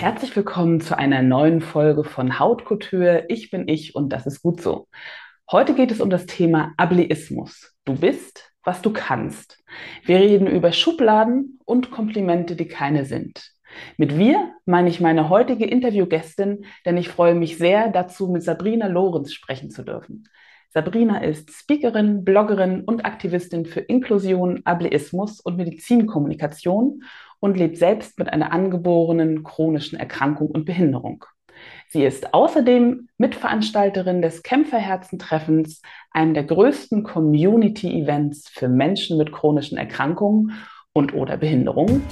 Herzlich willkommen zu einer neuen Folge von Hautkultur. Ich bin ich und das ist gut so. Heute geht es um das Thema Ableismus. Du bist, was du kannst. Wir reden über Schubladen und Komplimente, die keine sind. Mit wir meine ich meine heutige Interviewgästin, denn ich freue mich sehr, dazu mit Sabrina Lorenz sprechen zu dürfen. Sabrina ist Speakerin, Bloggerin und Aktivistin für Inklusion, Ableismus und Medizinkommunikation und lebt selbst mit einer angeborenen chronischen Erkrankung und Behinderung. Sie ist außerdem Mitveranstalterin des Kämpferherzentreffens, einem der größten Community-Events für Menschen mit chronischen Erkrankungen und oder Behinderungen.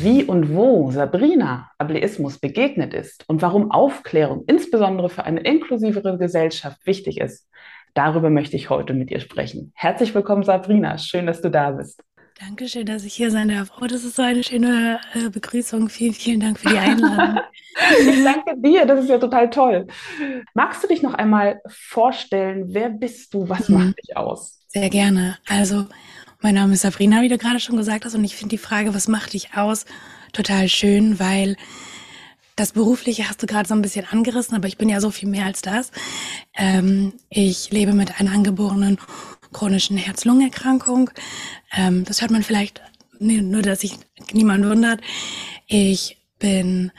Wie und wo Sabrina Ableismus begegnet ist und warum Aufklärung insbesondere für eine inklusivere Gesellschaft wichtig ist, darüber möchte ich heute mit ihr sprechen. Herzlich willkommen, Sabrina. Schön, dass du da bist. Dankeschön, dass ich hier sein darf. Oh, das ist so eine schöne äh, Begrüßung. Vielen, vielen Dank für die Einladung. ich danke dir, das ist ja total toll. Magst du dich noch einmal vorstellen, wer bist du, was mhm. macht dich aus? Sehr gerne. Also, mein Name ist Sabrina, wie du gerade schon gesagt hast, und ich finde die Frage, was macht dich aus, total schön, weil das Berufliche hast du gerade so ein bisschen angerissen, aber ich bin ja so viel mehr als das. Ähm, ich lebe mit einer angeborenen chronischen Herz-Lungen-Erkrankung. Ähm, das hört man vielleicht, nee, nur dass sich niemand wundert. Ich bin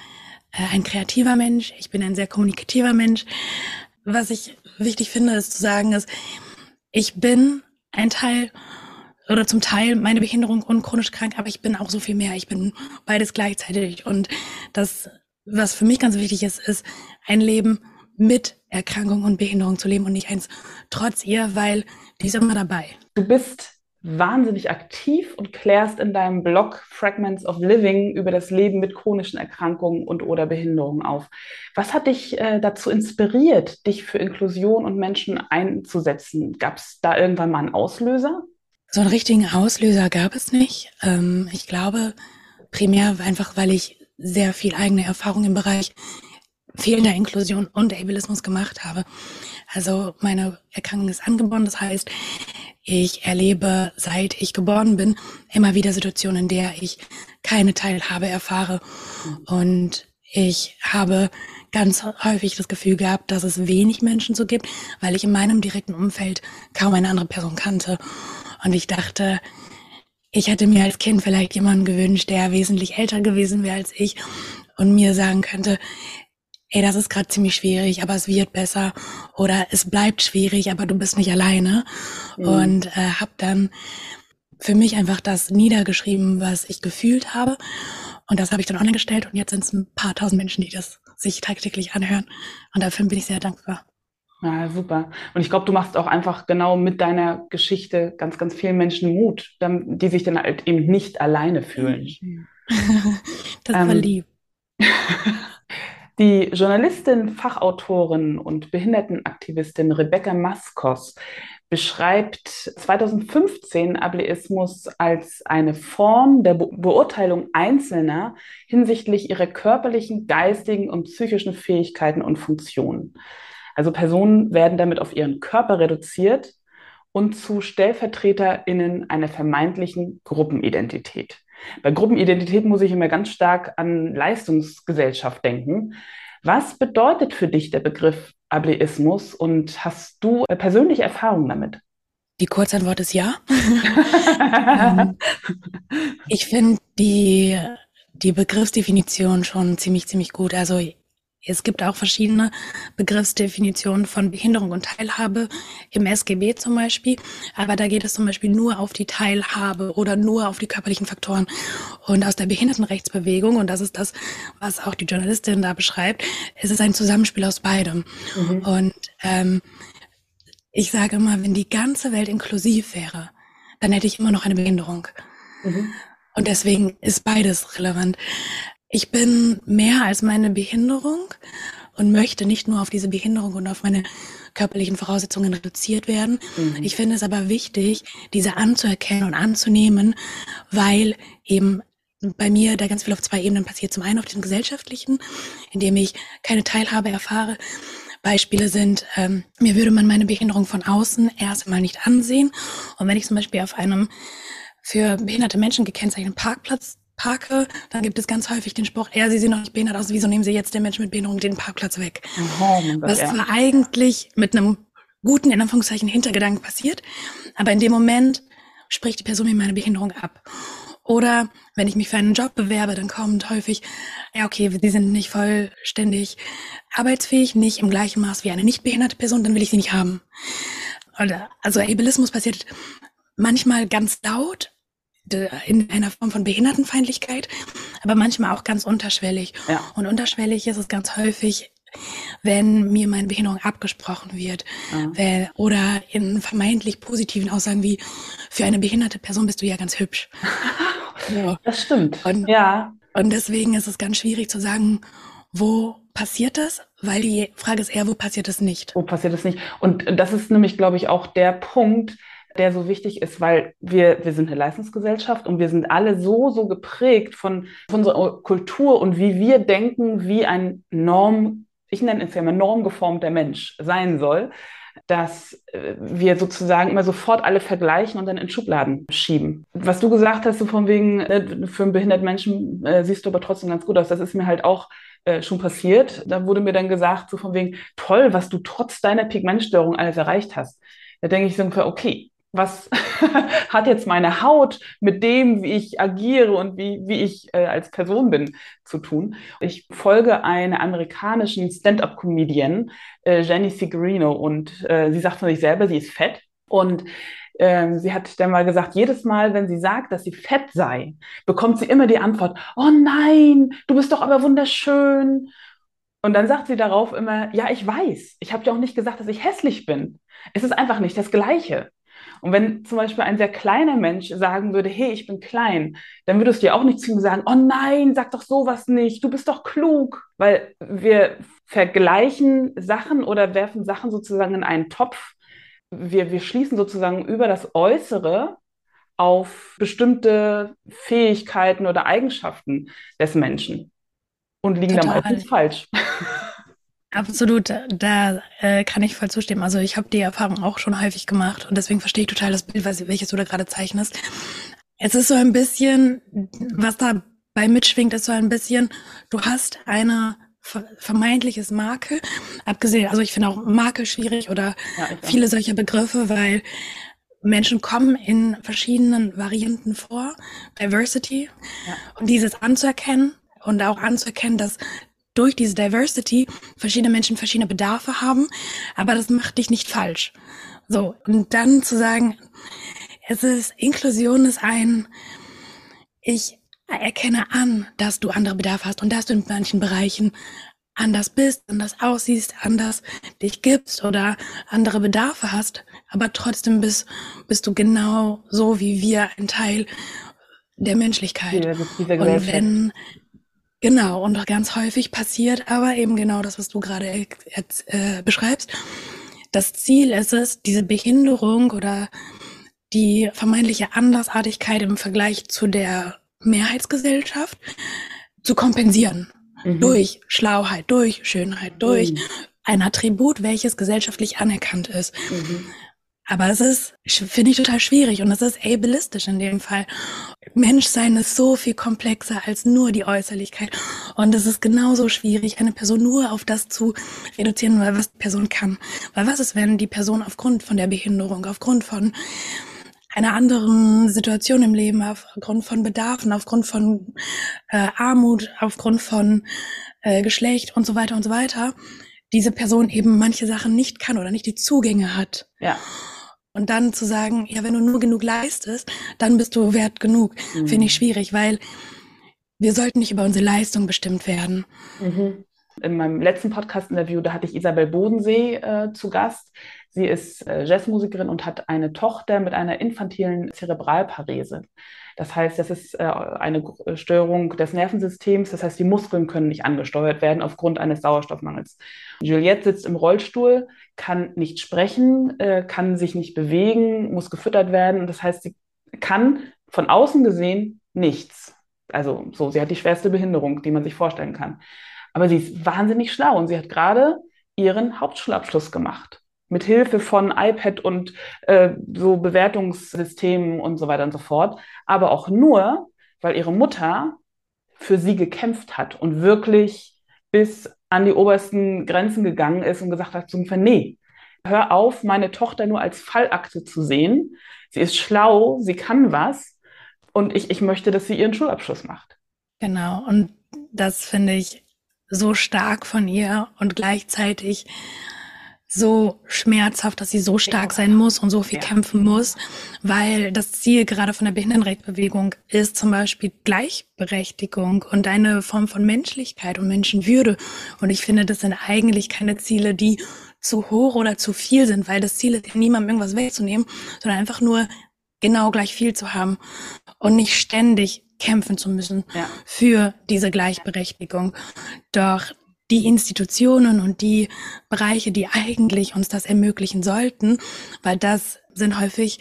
äh, ein kreativer Mensch, ich bin ein sehr kommunikativer Mensch. Was ich wichtig finde, ist zu sagen, ist, ich bin ein Teil oder zum Teil meine Behinderung und chronisch krank, aber ich bin auch so viel mehr. Ich bin beides gleichzeitig. Und das, was für mich ganz wichtig ist, ist ein Leben mit Erkrankung und Behinderung zu leben und nicht eins trotz ihr, weil die ist immer dabei. Du bist wahnsinnig aktiv und klärst in deinem Blog Fragments of Living über das Leben mit chronischen Erkrankungen und oder Behinderungen auf. Was hat dich äh, dazu inspiriert, dich für Inklusion und Menschen einzusetzen? Gab es da irgendwann mal einen Auslöser? So einen richtigen Auslöser gab es nicht. Ähm, ich glaube primär einfach, weil ich sehr viel eigene Erfahrung im Bereich fehlender Inklusion und Ableismus gemacht habe. Also meine Erkrankung ist angeboren, das heißt, ich erlebe, seit ich geboren bin, immer wieder Situationen, in der ich keine Teilhabe erfahre. Und ich habe ganz häufig das Gefühl gehabt, dass es wenig Menschen so gibt, weil ich in meinem direkten Umfeld kaum eine andere Person kannte. Und ich dachte, ich hätte mir als Kind vielleicht jemanden gewünscht, der wesentlich älter gewesen wäre als ich und mir sagen könnte, ey, das ist gerade ziemlich schwierig, aber es wird besser oder es bleibt schwierig, aber du bist nicht alleine. Mhm. Und äh, habe dann für mich einfach das niedergeschrieben, was ich gefühlt habe. Und das habe ich dann online gestellt und jetzt sind es ein paar tausend Menschen, die das sich tagtäglich anhören. Und dafür bin ich sehr dankbar. Ja, super. Und ich glaube, du machst auch einfach genau mit deiner Geschichte ganz, ganz vielen Menschen Mut, die sich dann halt eben nicht alleine fühlen. das war ähm, lieb. Die Journalistin, Fachautorin und Behindertenaktivistin Rebecca Maskos beschreibt 2015 Ableismus als eine Form der Be Beurteilung Einzelner hinsichtlich ihrer körperlichen, geistigen und psychischen Fähigkeiten und Funktionen. Also Personen werden damit auf ihren Körper reduziert und zu StellvertreterInnen einer vermeintlichen Gruppenidentität. Bei Gruppenidentität muss ich immer ganz stark an Leistungsgesellschaft denken. Was bedeutet für dich der Begriff Ableismus und hast du persönliche Erfahrungen damit? Die Kurzantwort ist ja. Ich finde die, die Begriffsdefinition schon ziemlich, ziemlich gut. Also Es gibt auch verschiedene Begriffsdefinitionen von Behinderung und Teilhabe im SGB zum Beispiel. Aber da geht es zum Beispiel nur auf die Teilhabe oder nur auf die körperlichen Faktoren. Und aus der Behindertenrechtsbewegung, und das ist das, was auch die Journalistin da beschreibt, ist es ein Zusammenspiel aus beidem. Mhm. Und ähm, ich sage immer, wenn die ganze Welt inklusiv wäre, dann hätte ich immer noch eine Behinderung. Mhm. Und deswegen ist beides relevant. Ich bin mehr als meine Behinderung und möchte nicht nur auf diese Behinderung und auf meine körperlichen Voraussetzungen reduziert werden. Mhm. Ich finde es aber wichtig, diese anzuerkennen und anzunehmen, weil eben bei mir da ganz viel auf zwei Ebenen passiert. Zum einen auf den gesellschaftlichen, indem ich keine Teilhabe erfahre. Beispiele sind, ähm, mir würde man meine Behinderung von außen erst einmal nicht ansehen. Und wenn ich zum Beispiel auf einem für behinderte Menschen gekennzeichneten Parkplatz parke, dann gibt es ganz häufig den Spruch, ja, Sie sehen noch nicht behindert aus, wieso nehmen Sie jetzt den Menschen mit Behinderung den Parkplatz weg? Oh, Was ja. eigentlich mit einem guten, in Anführungszeichen, Hintergedanken passiert, aber in dem Moment spricht die Person mir meine Behinderung ab. Oder wenn ich mich für einen Job bewerbe, dann kommt häufig, ja, okay, Sie sind nicht vollständig arbeitsfähig, nicht im gleichen Maß wie eine nicht behinderte Person, dann will ich sie nicht haben. Oder, also Ableismus passiert manchmal ganz laut, in einer Form von Behindertenfeindlichkeit, aber manchmal auch ganz unterschwellig. Ja. Und unterschwellig ist es ganz häufig, wenn mir meine Behinderung abgesprochen wird ja. oder in vermeintlich positiven Aussagen wie für eine behinderte Person bist du ja ganz hübsch. so. Das stimmt. Und, ja. Und deswegen ist es ganz schwierig zu sagen, wo passiert das? Weil die Frage ist eher, wo passiert es nicht? Wo passiert es nicht? Und das ist nämlich, glaube ich, auch der Punkt, der so wichtig ist, weil wir, wir sind eine Leistungsgesellschaft und wir sind alle so, so geprägt von, von unserer Kultur und wie wir denken, wie ein Norm, ich nenne es ja immer normgeformter Mensch sein soll, dass äh, wir sozusagen immer sofort alle vergleichen und dann in Schubladen schieben. Was du gesagt hast, so von wegen, äh, für einen behinderten Menschen äh, siehst du aber trotzdem ganz gut aus, das ist mir halt auch äh, schon passiert. Da wurde mir dann gesagt, so von wegen, toll, was du trotz deiner Pigmentstörung alles erreicht hast. Da denke ich so, okay, was hat jetzt meine Haut mit dem, wie ich agiere und wie, wie ich äh, als Person bin, zu tun? Ich folge einer amerikanischen Stand-up-Comedian, äh, Jenny Figurino, und äh, sie sagt von sich selber, sie ist fett. Und ähm, sie hat dann mal gesagt, jedes Mal, wenn sie sagt, dass sie fett sei, bekommt sie immer die Antwort, oh nein, du bist doch aber wunderschön. Und dann sagt sie darauf immer, ja, ich weiß, ich habe ja auch nicht gesagt, dass ich hässlich bin. Es ist einfach nicht das Gleiche. Und wenn zum Beispiel ein sehr kleiner Mensch sagen würde, hey, ich bin klein, dann würdest du ja auch nicht zu ihm sagen, oh nein, sag doch sowas nicht, du bist doch klug. Weil wir vergleichen Sachen oder werfen Sachen sozusagen in einen Topf. Wir, wir schließen sozusagen über das Äußere auf bestimmte Fähigkeiten oder Eigenschaften des Menschen und liegen Total. dann meistens falsch. Absolut, da äh, kann ich voll zustimmen. Also ich habe die Erfahrung auch schon häufig gemacht und deswegen verstehe ich total das Bild, was, welches du da gerade zeichnest. Es ist so ein bisschen, was dabei mitschwingt, ist so ein bisschen, du hast eine vermeintliches Makel, abgesehen, also ich finde auch Makel schwierig oder ja, viele solcher Begriffe, weil Menschen kommen in verschiedenen Varianten vor, Diversity, ja. und dieses anzuerkennen und auch anzuerkennen, dass durch diese Diversity verschiedene Menschen verschiedene Bedarfe haben, aber das macht dich nicht falsch. So, und dann zu sagen, es ist, Inklusion ist ein, ich erkenne an, dass du andere Bedarfe hast und dass du in manchen Bereichen anders bist, anders aussiehst, anders dich gibst oder andere Bedarfe hast, aber trotzdem bist, bist du genau so wie wir ein Teil der Menschlichkeit. Ja, und wenn Genau, und ganz häufig passiert aber eben genau das, was du gerade äh, beschreibst. Das Ziel ist es, diese Behinderung oder die vermeintliche Andersartigkeit im Vergleich zu der Mehrheitsgesellschaft zu kompensieren. Mhm. Durch Schlauheit, durch Schönheit, durch mhm. ein Attribut, welches gesellschaftlich anerkannt ist. Mhm. Aber es ist, finde ich total schwierig und es ist ableistisch in dem Fall. Menschsein ist so viel komplexer als nur die Äußerlichkeit. Und es ist genauso schwierig, eine Person nur auf das zu reduzieren, weil was die Person kann. Weil was ist, wenn die Person aufgrund von der Behinderung, aufgrund von einer anderen Situation im Leben, aufgrund von Bedarfen, aufgrund von äh, Armut, aufgrund von äh, Geschlecht und so weiter und so weiter, diese Person eben manche Sachen nicht kann oder nicht die Zugänge hat. Ja. Und dann zu sagen, ja, wenn du nur genug leistest, dann bist du wert genug, mhm. finde ich schwierig, weil wir sollten nicht über unsere Leistung bestimmt werden. Mhm. In meinem letzten Podcast-Interview, da hatte ich Isabel Bodensee äh, zu Gast. Sie ist äh, Jazzmusikerin und hat eine Tochter mit einer infantilen Zerebralparese. Das heißt, das ist äh, eine Störung des Nervensystems. Das heißt, die Muskeln können nicht angesteuert werden aufgrund eines Sauerstoffmangels. Juliette sitzt im Rollstuhl, kann nicht sprechen, äh, kann sich nicht bewegen, muss gefüttert werden. Das heißt, sie kann von außen gesehen nichts. Also so, sie hat die schwerste Behinderung, die man sich vorstellen kann. Aber sie ist wahnsinnig schlau und sie hat gerade ihren Hauptschulabschluss gemacht. Mit Hilfe von iPad und äh, so Bewertungssystemen und so weiter und so fort. Aber auch nur, weil ihre Mutter für sie gekämpft hat und wirklich bis an die obersten Grenzen gegangen ist und gesagt hat, zum nee, hör auf, meine Tochter nur als Fallakte zu sehen. Sie ist schlau, sie kann was und ich, ich möchte, dass sie ihren Schulabschluss macht. Genau, und das finde ich so stark von ihr und gleichzeitig so schmerzhaft, dass sie so stark sein muss und so viel ja. kämpfen muss, weil das Ziel gerade von der Behindertenrechtsbewegung ist zum Beispiel Gleichberechtigung und eine Form von Menschlichkeit und Menschenwürde. Und ich finde, das sind eigentlich keine Ziele, die zu hoch oder zu viel sind, weil das Ziel ist ja niemandem irgendwas wegzunehmen, sondern einfach nur genau gleich viel zu haben und nicht ständig kämpfen zu müssen ja. für diese Gleichberechtigung. Doch die Institutionen und die Bereiche, die eigentlich uns das ermöglichen sollten, weil das sind häufig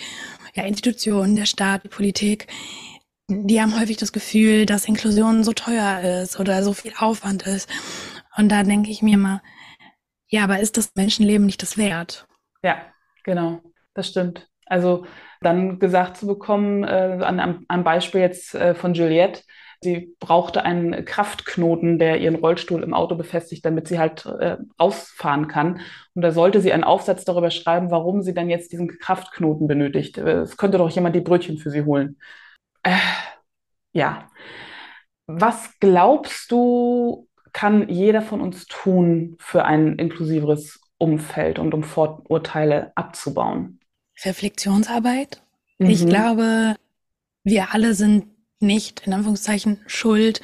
ja Institutionen, der Staat, die Politik, die haben häufig das Gefühl, dass Inklusion so teuer ist oder so viel Aufwand ist. Und da denke ich mir mal, ja, aber ist das Menschenleben nicht das wert? Ja, genau, das stimmt. Also dann gesagt zu bekommen, äh, an, am Beispiel jetzt äh, von Juliette, sie brauchte einen Kraftknoten, der ihren Rollstuhl im Auto befestigt, damit sie halt äh, rausfahren kann. Und da sollte sie einen Aufsatz darüber schreiben, warum sie dann jetzt diesen Kraftknoten benötigt. Äh, es könnte doch jemand die Brötchen für sie holen. Äh, ja. Was glaubst du, kann jeder von uns tun für ein inklusiveres Umfeld und um Vorurteile abzubauen? Reflexionsarbeit. Mhm. Ich glaube, wir alle sind nicht, in Anführungszeichen, schuld,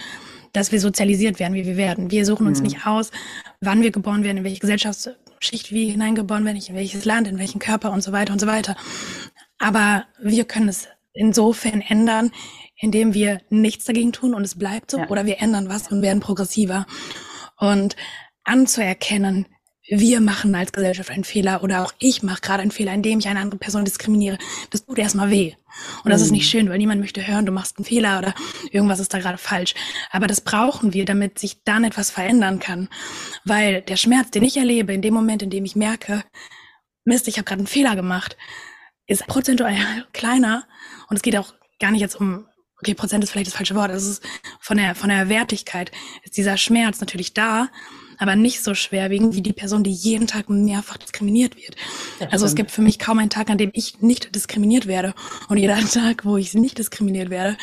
dass wir sozialisiert werden, wie wir werden. Wir suchen uns mhm. nicht aus, wann wir geboren werden, in welche Gesellschaftsschicht wir hineingeboren werden, in welches Land, in welchen Körper und so weiter und so weiter. Aber wir können es insofern ändern, indem wir nichts dagegen tun und es bleibt so, ja. oder wir ändern was und werden progressiver. Und anzuerkennen, wir machen als Gesellschaft einen Fehler oder auch ich mache gerade einen Fehler, indem ich eine andere Person diskriminiere, das tut erstmal weh. Und das mhm. ist nicht mhm. schön, weil niemand möchte hören, du machst einen Fehler oder irgendwas ist da gerade falsch. Aber das brauchen wir, damit sich dann etwas verändern kann. Weil der Schmerz, den ich erlebe, in dem Moment, in dem ich merke, Mist, ich habe gerade einen Fehler gemacht, ist prozentual kleiner. Und es geht auch gar nicht jetzt um, okay, Prozent ist vielleicht das falsche Wort, es ist von der, von der Wertigkeit, ist dieser Schmerz natürlich da, aber nicht so schwerwiegend wie die Person, die jeden Tag mehrfach diskriminiert wird. Also es gibt für mich kaum einen Tag, an dem ich nicht diskriminiert werde. Und jeder Tag, wo ich nicht diskriminiert werde,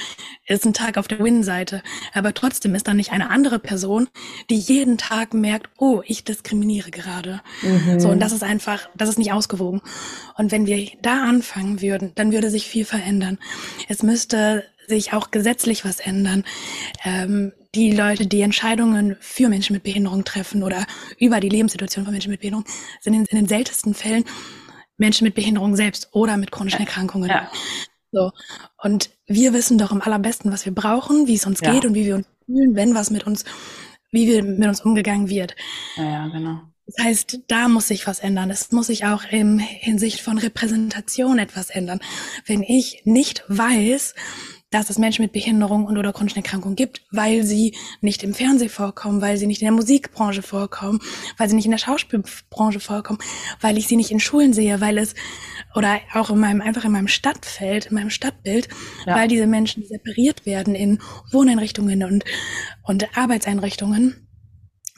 ist ein Tag auf der Win-Seite. Aber trotzdem ist da nicht eine andere Person, die jeden Tag merkt, oh, ich diskriminiere gerade. Mhm. So, und das ist einfach, das ist nicht ausgewogen. Und wenn wir da anfangen würden, dann würde sich viel verändern. Es müsste sich auch gesetzlich was ändern. Ähm, die Leute, die Entscheidungen für Menschen mit Behinderung treffen oder über die Lebenssituation von Menschen mit Behinderung, sind in, in den seltensten Fällen Menschen mit Behinderung selbst oder mit chronischen Erkrankungen. Ja. So. Und wir wissen doch am allerbesten, was wir brauchen, wie es uns ja. geht und wie wir uns fühlen, wenn was mit uns, wie wir mit uns umgegangen wird. Ja, genau. Das heißt, da muss sich was ändern. Es muss sich auch im Hinsicht von Repräsentation etwas ändern. Wenn ich nicht weiß, dass es Menschen mit Behinderung und oder chronischen Erkrankungen gibt, weil sie nicht im Fernsehen vorkommen, weil sie nicht in der Musikbranche vorkommen, weil sie nicht in der Schauspielbranche vorkommen, weil ich sie nicht in Schulen sehe, weil es oder auch in meinem einfach in meinem Stadtfeld, in meinem Stadtbild, ja. weil diese Menschen separiert werden in Wohneinrichtungen und und Arbeitseinrichtungen.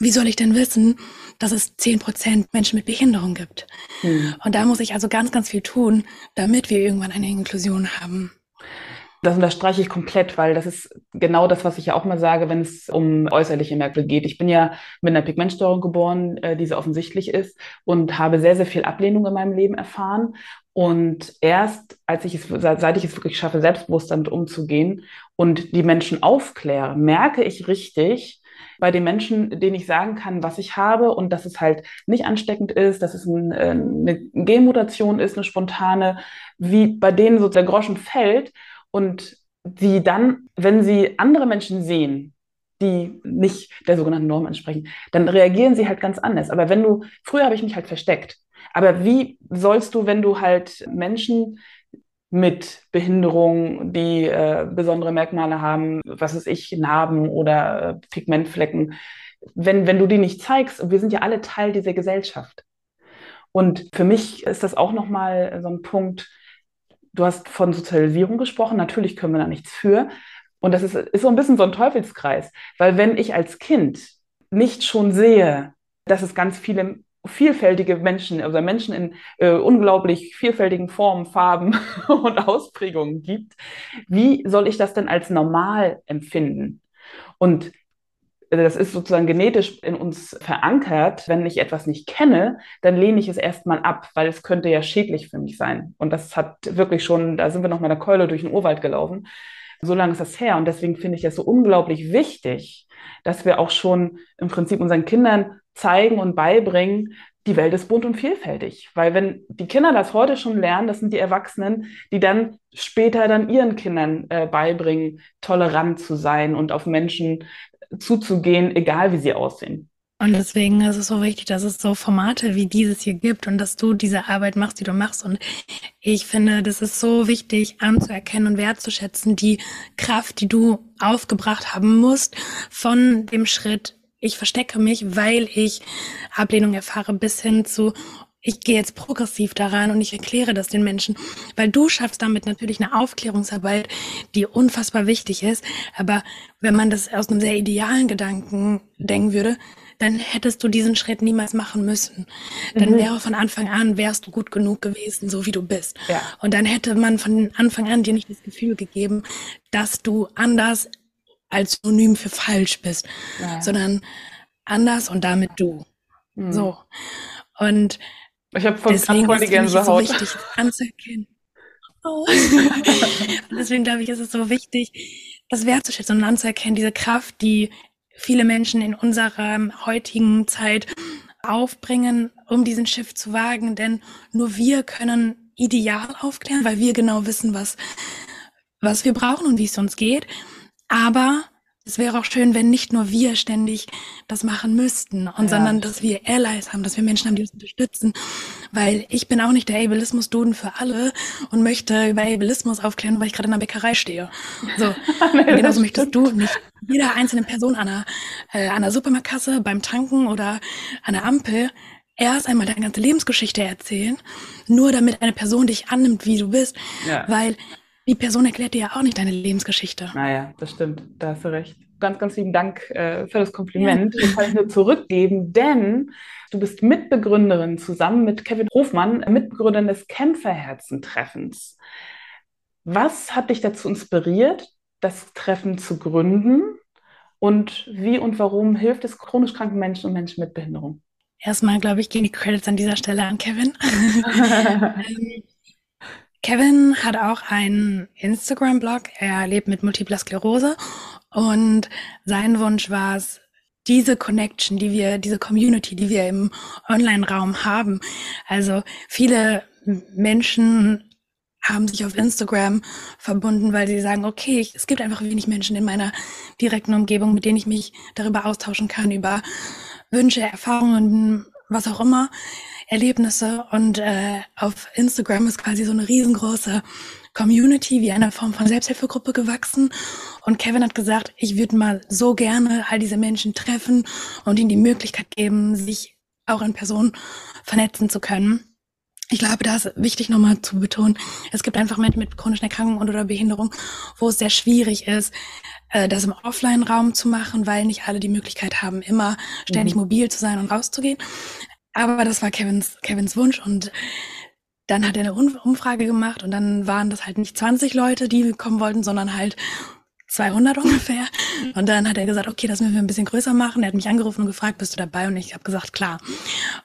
Wie soll ich denn wissen, dass es zehn Prozent Menschen mit Behinderung gibt? Hm. Und da muss ich also ganz, ganz viel tun, damit wir irgendwann eine Inklusion haben. Das unterstreiche ich komplett, weil das ist genau das, was ich ja auch mal sage, wenn es um äußerliche Merkmale geht. Ich bin ja mit einer Pigmentstörung geboren, äh, die sehr offensichtlich ist und habe sehr, sehr viel Ablehnung in meinem Leben erfahren. Und erst, als ich es, seit ich es wirklich schaffe, selbstbewusst damit umzugehen und die Menschen aufkläre, merke ich richtig, bei den Menschen, denen ich sagen kann, was ich habe und dass es halt nicht ansteckend ist, dass es ein, äh, eine Genmutation ist, eine spontane, wie bei denen so der Groschen fällt und die dann, wenn sie andere Menschen sehen, die nicht der sogenannten Norm entsprechen, dann reagieren sie halt ganz anders. Aber wenn du, früher habe ich mich halt versteckt. Aber wie sollst du, wenn du halt Menschen mit Behinderung, die äh, besondere Merkmale haben, was ist ich, Narben oder äh, Pigmentflecken, wenn, wenn du die nicht zeigst, wir sind ja alle Teil dieser Gesellschaft. Und für mich ist das auch nochmal so ein Punkt, du hast von Sozialisierung gesprochen, natürlich können wir da nichts für. Und das ist, ist so ein bisschen so ein Teufelskreis, weil wenn ich als Kind nicht schon sehe, dass es ganz viele vielfältige Menschen, also Menschen in äh, unglaublich vielfältigen Formen, Farben und Ausprägungen gibt, wie soll ich das denn als normal empfinden? Und das ist sozusagen genetisch in uns verankert. Wenn ich etwas nicht kenne, dann lehne ich es erstmal ab, weil es könnte ja schädlich für mich sein. Und das hat wirklich schon, da sind wir noch mal der Keule durch den Urwald gelaufen. So lange ist das her. Und deswegen finde ich es so unglaublich wichtig, dass wir auch schon im Prinzip unseren Kindern zeigen und beibringen, die Welt ist bunt und vielfältig. Weil wenn die Kinder das heute schon lernen, das sind die Erwachsenen, die dann später dann ihren Kindern äh, beibringen, tolerant zu sein und auf Menschen zuzugehen, egal wie sie aussehen. Und deswegen ist es so wichtig, dass es so Formate wie dieses hier gibt und dass du diese Arbeit machst, die du machst. Und ich finde, das ist so wichtig anzuerkennen und wertzuschätzen, die Kraft, die du aufgebracht haben musst von dem Schritt, ich verstecke mich, weil ich Ablehnung erfahre, bis hin zu, ich gehe jetzt progressiv daran und ich erkläre das den Menschen, weil du schaffst damit natürlich eine Aufklärungsarbeit, die unfassbar wichtig ist. Aber wenn man das aus einem sehr idealen Gedanken denken würde, dann hättest du diesen Schritt niemals machen müssen. Dann mhm. wäre von Anfang an, wärst du gut genug gewesen, so wie du bist. Ja. Und dann hätte man von Anfang an dir nicht das Gefühl gegeben, dass du anders als Synonym für falsch bist, ja. sondern anders und damit du. Mhm. So. Und ich habe von deswegen voll die Gänsehaut. so wichtig anzuerkennen. Oh. deswegen glaube ich, ist es so wichtig, das wertzuschätzen und anzuerkennen, diese Kraft, die viele Menschen in unserer heutigen Zeit aufbringen, um diesen Schiff zu wagen. Denn nur wir können ideal aufklären, weil wir genau wissen, was, was wir brauchen und wie es uns geht. Aber es wäre auch schön, wenn nicht nur wir ständig das machen müssten, und ja. sondern dass wir Allies haben, dass wir Menschen haben, die uns unterstützen. Weil ich bin auch nicht der Ableismus-Duden für alle und möchte über Ableismus aufklären, weil ich gerade in der Bäckerei stehe. So. genauso möchtest du nicht jeder einzelne Person an einer, äh, an einer Supermarktkasse, beim Tanken oder an der Ampel erst einmal deine ganze Lebensgeschichte erzählen, nur damit eine Person dich annimmt, wie du bist. Ja. Weil die Person erklärt dir ja auch nicht deine Lebensgeschichte. Naja, das stimmt. Da hast du recht. Ganz, ganz lieben Dank äh, für das Kompliment. Ja. Das kann ich nur zurückgeben, denn du bist Mitbegründerin zusammen mit Kevin Hofmann, Mitbegründerin des Kämpferherzen-Treffens. Was hat dich dazu inspiriert, das Treffen zu gründen? Und wie und warum hilft es chronisch kranken Menschen und Menschen mit Behinderung? Erstmal, glaube ich, gehen die Credits an dieser Stelle an Kevin. Kevin hat auch einen Instagram-Blog. Er lebt mit Multipler Sklerose und sein Wunsch war es, diese Connection, die wir, diese Community, die wir im Online-Raum haben. Also viele Menschen haben sich auf Instagram verbunden, weil sie sagen, okay, es gibt einfach wenig Menschen in meiner direkten Umgebung, mit denen ich mich darüber austauschen kann, über Wünsche, Erfahrungen, was auch immer. Erlebnisse und äh, auf Instagram ist quasi so eine riesengroße Community wie eine Form von Selbsthilfegruppe gewachsen. Und Kevin hat gesagt, ich würde mal so gerne all diese Menschen treffen und ihnen die Möglichkeit geben, sich auch in Person vernetzen zu können. Ich glaube, da ist wichtig nochmal zu betonen, es gibt einfach Menschen mit chronischen Erkrankungen und oder Behinderung, wo es sehr schwierig ist, äh, das im Offline-Raum zu machen, weil nicht alle die Möglichkeit haben, immer ständig mhm. mobil zu sein und rauszugehen. Aber das war Kevins, Kevins Wunsch und dann hat er eine Umfrage gemacht und dann waren das halt nicht 20 Leute, die kommen wollten, sondern halt 200 ungefähr. Und dann hat er gesagt, okay, das müssen wir ein bisschen größer machen. Er hat mich angerufen und gefragt, bist du dabei? Und ich habe gesagt, klar.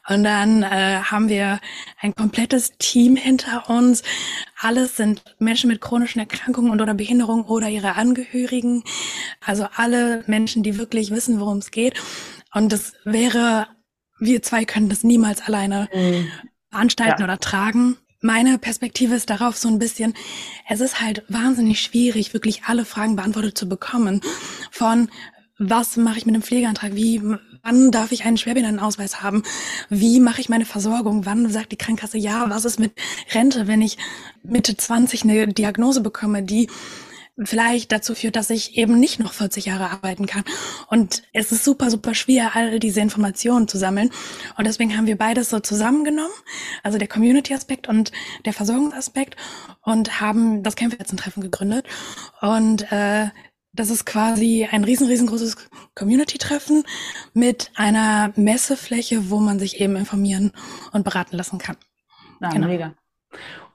Und dann äh, haben wir ein komplettes Team hinter uns. Alles sind Menschen mit chronischen Erkrankungen und oder Behinderungen oder ihre Angehörigen. Also alle Menschen, die wirklich wissen, worum es geht. Und das wäre, wir zwei können das niemals alleine mhm. veranstalten ja. oder tragen. Meine Perspektive ist darauf so ein bisschen, es ist halt wahnsinnig schwierig, wirklich alle Fragen beantwortet zu bekommen. Von was mache ich mit einem Pflegeantrag? Wie, wann darf ich einen Schwerbehindertenausweis haben? Wie mache ich meine Versorgung? Wann sagt die Krankenkasse ja? Was ist mit Rente, wenn ich Mitte 20 eine Diagnose bekomme, die vielleicht dazu führt, dass ich eben nicht noch 40 Jahre arbeiten kann. Und es ist super, super schwer, all diese Informationen zu sammeln. Und deswegen haben wir beides so zusammengenommen, also der Community-Aspekt und der Versorgungsaspekt und haben das Kämpferherzentreffen gegründet. Und äh, das ist quasi ein riesen, riesengroßes Community-Treffen mit einer Messefläche, wo man sich eben informieren und beraten lassen kann. Ja, genau. mega.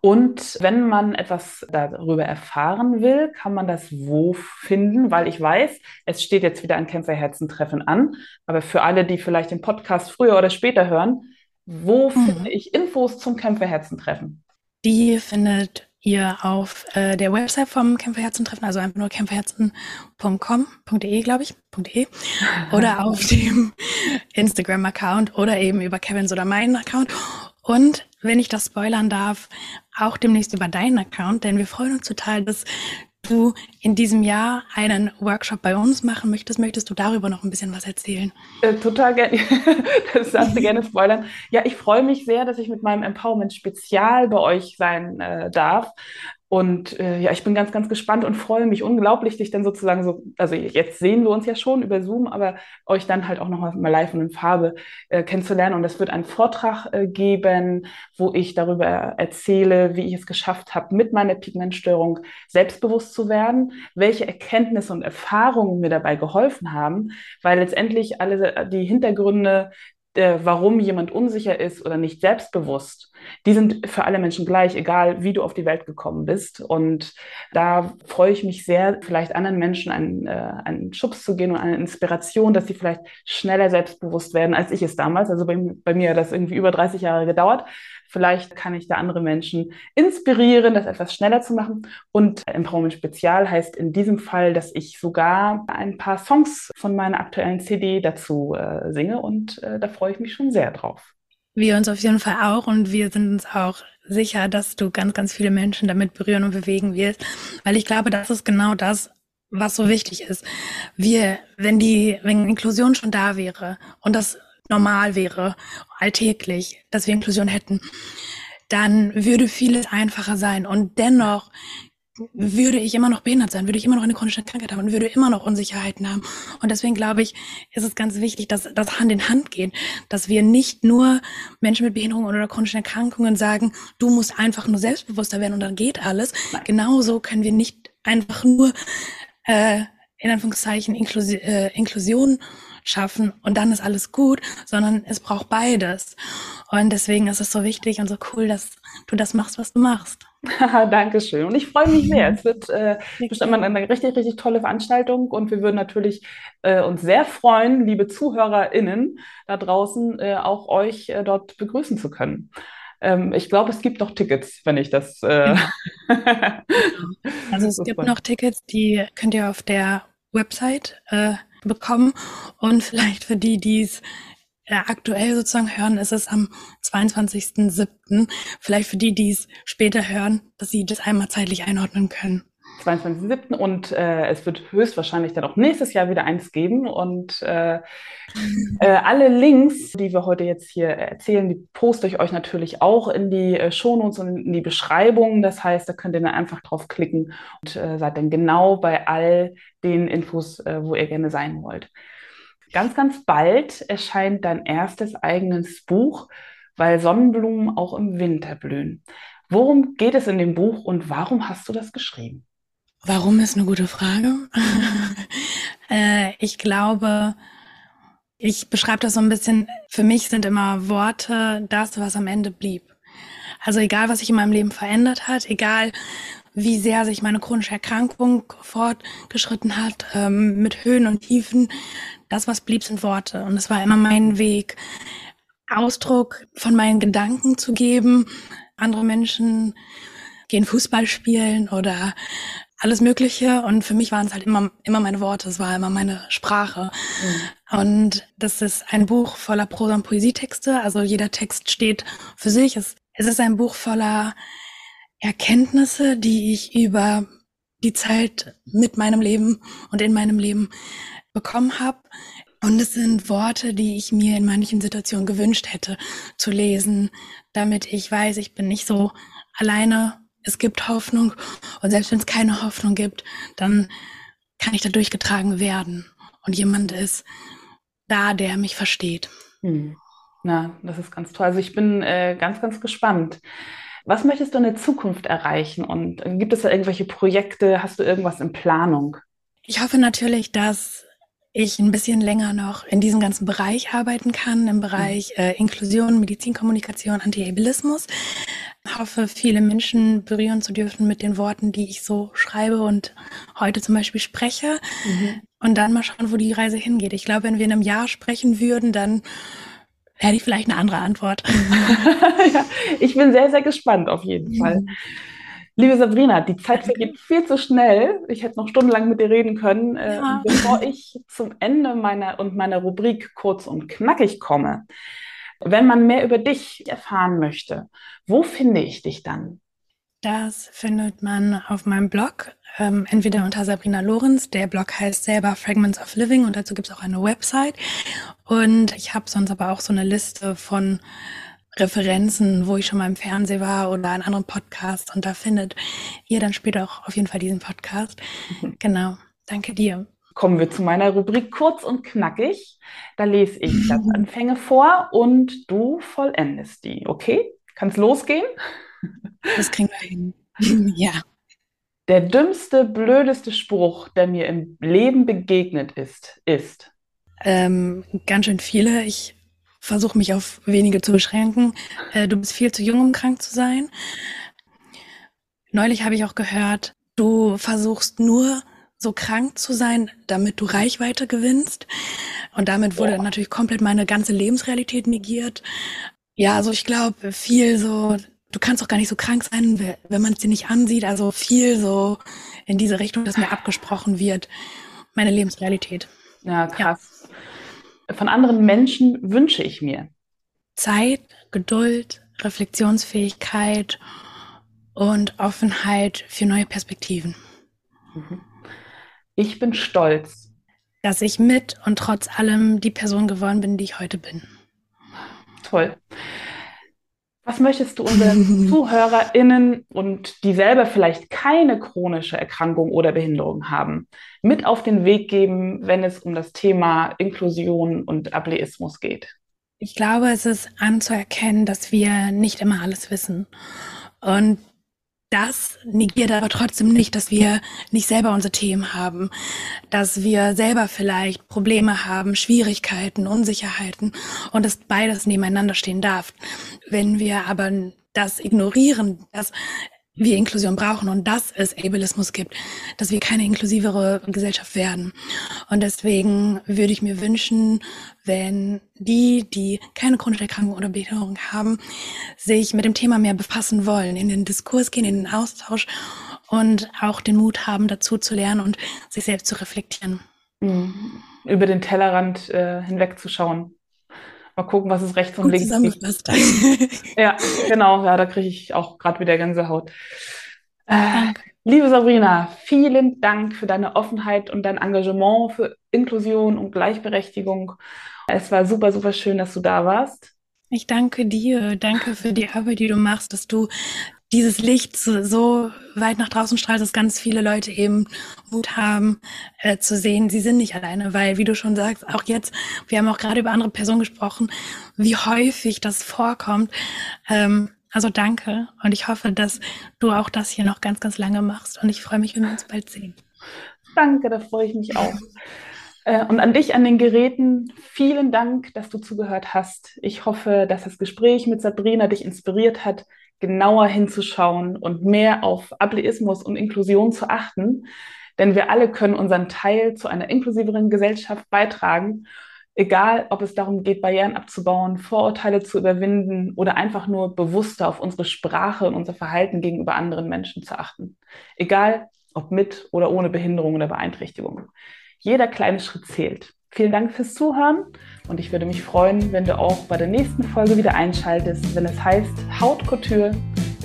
Und wenn man etwas darüber erfahren will, kann man das wo finden? Weil ich weiß, es steht jetzt wieder ein Kämpferherzentreffen an. Aber für alle, die vielleicht den Podcast früher oder später hören, wo mhm. finde ich Infos zum Kämpferherzentreffen? Die findet ihr auf äh, der Website vom Kämpferherzentreffen, also einfach nur kämpferherzen.com.de, glaube ich, .de, oder auf dem Instagram-Account oder eben über Kevins oder meinen Account. Und wenn ich das spoilern darf, auch demnächst über deinen Account, denn wir freuen uns total, dass du in diesem Jahr einen Workshop bei uns machen möchtest. Möchtest du darüber noch ein bisschen was erzählen? Äh, total gerne. das darfst du gerne spoilern. Ja, ich freue mich sehr, dass ich mit meinem Empowerment Spezial bei euch sein äh, darf. Und äh, ja, ich bin ganz, ganz gespannt und freue mich unglaublich, dich dann sozusagen so, also jetzt sehen wir uns ja schon über Zoom, aber euch dann halt auch nochmal mal live und in Farbe äh, kennenzulernen. Und es wird einen Vortrag äh, geben, wo ich darüber erzähle, wie ich es geschafft habe, mit meiner Pigmentstörung selbstbewusst zu werden, welche Erkenntnisse und Erfahrungen mir dabei geholfen haben, weil letztendlich alle die Hintergründe äh, warum jemand unsicher ist oder nicht selbstbewusst, die sind für alle Menschen gleich, egal wie du auf die Welt gekommen bist. Und da freue ich mich sehr, vielleicht anderen Menschen einen, äh, einen Schubs zu gehen und eine Inspiration, dass sie vielleicht schneller selbstbewusst werden, als ich es damals. Also bei, bei mir hat das irgendwie über 30 Jahre gedauert. Vielleicht kann ich da andere Menschen inspirieren, das etwas schneller zu machen. Und Empowerment Spezial heißt in diesem Fall, dass ich sogar ein paar Songs von meiner aktuellen CD dazu äh, singe und äh, da freue ich mich schon sehr drauf. Wir uns auf jeden Fall auch und wir sind uns auch sicher, dass du ganz, ganz viele Menschen damit berühren und bewegen wirst, weil ich glaube, das ist genau das, was so wichtig ist. Wir, wenn die, wenn Inklusion schon da wäre und das normal wäre, alltäglich, dass wir Inklusion hätten, dann würde vieles einfacher sein. Und dennoch würde ich immer noch behindert sein, würde ich immer noch eine chronische Krankheit haben und würde immer noch Unsicherheiten haben. Und deswegen glaube ich, ist es ganz wichtig, dass das Hand in Hand geht, dass wir nicht nur Menschen mit Behinderungen oder chronischen Erkrankungen sagen, du musst einfach nur selbstbewusster werden und dann geht alles. Nein. Genauso können wir nicht einfach nur äh, in Anführungszeichen Inklusi äh, Inklusion schaffen und dann ist alles gut, sondern es braucht beides. Und deswegen ist es so wichtig und so cool, dass du das machst, was du machst. Dankeschön. Und ich freue mich sehr. Es wird äh, bestimmt eine richtig, richtig tolle Veranstaltung und wir würden natürlich äh, uns sehr freuen, liebe ZuhörerInnen da draußen, äh, auch euch äh, dort begrüßen zu können. Ähm, ich glaube, es gibt noch Tickets, wenn ich das. Äh, also es gibt noch Tickets, die könnt ihr auf der Website äh, bekommen. Und vielleicht für die, die es äh, aktuell sozusagen hören, ist es am 22.07. Vielleicht für die, die es später hören, dass sie das einmal zeitlich einordnen können. 22.07. und äh, es wird höchstwahrscheinlich dann auch nächstes Jahr wieder eins geben. Und äh, äh, alle Links, die wir heute jetzt hier erzählen, die poste ich euch natürlich auch in die äh, Shownotes und in die Beschreibung. Das heißt, da könnt ihr dann einfach draufklicken und äh, seid dann genau bei all den Infos, äh, wo ihr gerne sein wollt. Ganz, ganz bald erscheint dein erstes eigenes Buch, weil Sonnenblumen auch im Winter blühen. Worum geht es in dem Buch und warum hast du das geschrieben? Warum ist eine gute Frage. äh, ich glaube, ich beschreibe das so ein bisschen, für mich sind immer Worte das, was am Ende blieb. Also egal, was sich in meinem Leben verändert hat, egal wie sehr sich meine chronische Erkrankung fortgeschritten hat, ähm, mit Höhen und Tiefen, das, was blieb, sind Worte. Und es war immer mein Weg, Ausdruck von meinen Gedanken zu geben. Andere Menschen gehen Fußball spielen oder alles Mögliche. Und für mich waren es halt immer, immer meine Worte, es war immer meine Sprache. Mhm. Und das ist ein Buch voller Prosa- und Poesietexte. Also jeder Text steht für sich. Es, es ist ein Buch voller Erkenntnisse, die ich über die Zeit mit meinem Leben und in meinem Leben bekommen habe. Und es sind Worte, die ich mir in manchen Situationen gewünscht hätte zu lesen, damit ich weiß, ich bin nicht so alleine es gibt Hoffnung und selbst wenn es keine Hoffnung gibt, dann kann ich da durchgetragen werden und jemand ist da, der mich versteht. Hm. Na, das ist ganz toll. Also ich bin äh, ganz, ganz gespannt. Was möchtest du in der Zukunft erreichen und gibt es da irgendwelche Projekte? Hast du irgendwas in Planung? Ich hoffe natürlich, dass ich ein bisschen länger noch in diesem ganzen Bereich arbeiten kann, im Bereich äh, Inklusion, Medizinkommunikation, Anti-Ableismus hoffe, viele Menschen berühren zu dürfen mit den Worten, die ich so schreibe und heute zum Beispiel spreche. Mhm. Und dann mal schauen, wo die Reise hingeht. Ich glaube, wenn wir in einem Jahr sprechen würden, dann hätte ich vielleicht eine andere Antwort. ja, ich bin sehr, sehr gespannt auf jeden Fall. Liebe Sabrina, die Zeit vergeht viel zu schnell. Ich hätte noch stundenlang mit dir reden können. Äh, ja. Bevor ich zum Ende meiner und meiner Rubrik kurz und knackig komme, wenn man mehr über dich erfahren möchte, wo finde ich dich dann? Das findet man auf meinem Blog, ähm, entweder unter Sabrina Lorenz, der Blog heißt selber Fragments of Living und dazu gibt es auch eine Website. Und ich habe sonst aber auch so eine Liste von Referenzen, wo ich schon mal im Fernsehen war oder in anderen Podcasts und da findet ihr dann später auch auf jeden Fall diesen Podcast. Mhm. Genau. Danke dir kommen wir zu meiner Rubrik kurz und knackig. Da lese ich Satzanfänge vor und du vollendest die. Okay? Kann es losgehen? Das kriegen wir hin. ja. Der dümmste, blödeste Spruch, der mir im Leben begegnet ist, ist. Ähm, ganz schön viele. Ich versuche mich auf wenige zu beschränken. Äh, du bist viel zu jung, um krank zu sein. Neulich habe ich auch gehört, du versuchst nur so krank zu sein, damit du Reichweite gewinnst. Und damit wurde Boah. natürlich komplett meine ganze Lebensrealität negiert. Ja, also ich glaube, viel so, du kannst doch gar nicht so krank sein, wenn man es dir nicht ansieht. Also viel so in diese Richtung, dass mir abgesprochen wird, meine Lebensrealität. Ja, krass. Ja. Von anderen Menschen wünsche ich mir Zeit, Geduld, Reflexionsfähigkeit und Offenheit für neue Perspektiven. Mhm. Ich bin stolz. Dass ich mit und trotz allem die Person geworden bin, die ich heute bin. Toll. Was möchtest du unseren ZuhörerInnen und die selber vielleicht keine chronische Erkrankung oder Behinderung haben, mit auf den Weg geben, wenn es um das Thema Inklusion und Ableismus geht? Ich glaube, es ist anzuerkennen, dass wir nicht immer alles wissen. Und das negiert aber trotzdem nicht, dass wir nicht selber unsere Themen haben, dass wir selber vielleicht Probleme haben, Schwierigkeiten, Unsicherheiten und dass beides nebeneinander stehen darf. Wenn wir aber das ignorieren, dass wir Inklusion brauchen und dass es Ableismus gibt, dass wir keine inklusivere Gesellschaft werden. Und deswegen würde ich mir wünschen, wenn die, die keine chronische Erkrankung oder Behinderung haben, sich mit dem Thema mehr befassen wollen, in den Diskurs gehen, in den Austausch und auch den Mut haben, dazu zu lernen und sich selbst zu reflektieren. Mhm. Über den Tellerrand äh, hinwegzuschauen. Mal gucken, was es rechts und Gut links gibt. ja, genau. Ja, da kriege ich auch gerade wieder Gänsehaut. Äh, liebe Sabrina, vielen Dank für deine Offenheit und dein Engagement für Inklusion und Gleichberechtigung. Es war super, super schön, dass du da warst. Ich danke dir. Danke für die Arbeit, die du machst, dass du dieses Licht so weit nach draußen strahlt, dass ganz viele Leute eben Mut haben äh, zu sehen, sie sind nicht alleine, weil, wie du schon sagst, auch jetzt, wir haben auch gerade über andere Personen gesprochen, wie häufig das vorkommt. Ähm, also danke und ich hoffe, dass du auch das hier noch ganz, ganz lange machst und ich freue mich, wenn wir uns bald sehen. Danke, da freue ich mich auch. Äh, und an dich an den Geräten, vielen Dank, dass du zugehört hast. Ich hoffe, dass das Gespräch mit Sabrina dich inspiriert hat, genauer hinzuschauen und mehr auf Ableismus und Inklusion zu achten. Denn wir alle können unseren Teil zu einer inklusiveren Gesellschaft beitragen, egal ob es darum geht, Barrieren abzubauen, Vorurteile zu überwinden oder einfach nur bewusster auf unsere Sprache und unser Verhalten gegenüber anderen Menschen zu achten. Egal ob mit oder ohne Behinderung oder Beeinträchtigung. Jeder kleine Schritt zählt. Vielen Dank fürs Zuhören und ich würde mich freuen, wenn du auch bei der nächsten Folge wieder einschaltest, wenn es heißt Haut Couture,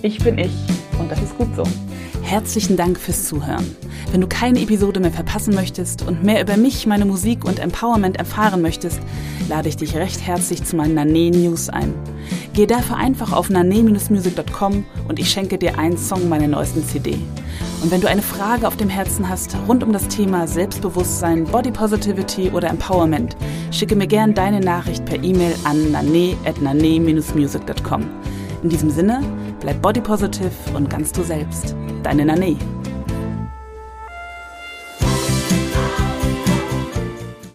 ich bin ich und das ist gut so. Herzlichen Dank fürs Zuhören. Wenn du keine Episode mehr verpassen möchtest und mehr über mich, meine Musik und Empowerment erfahren möchtest, lade ich dich recht herzlich zu meinen Nane News ein. Geh dafür einfach auf nane-music.com und ich schenke dir einen Song meiner neuesten CD. Und wenn du eine Frage auf dem Herzen hast rund um das Thema Selbstbewusstsein, Body Positivity oder Empowerment, schicke mir gern deine Nachricht per E-Mail an nane-music.com. In diesem Sinne, bleib body positive und ganz du selbst. Deine Nane.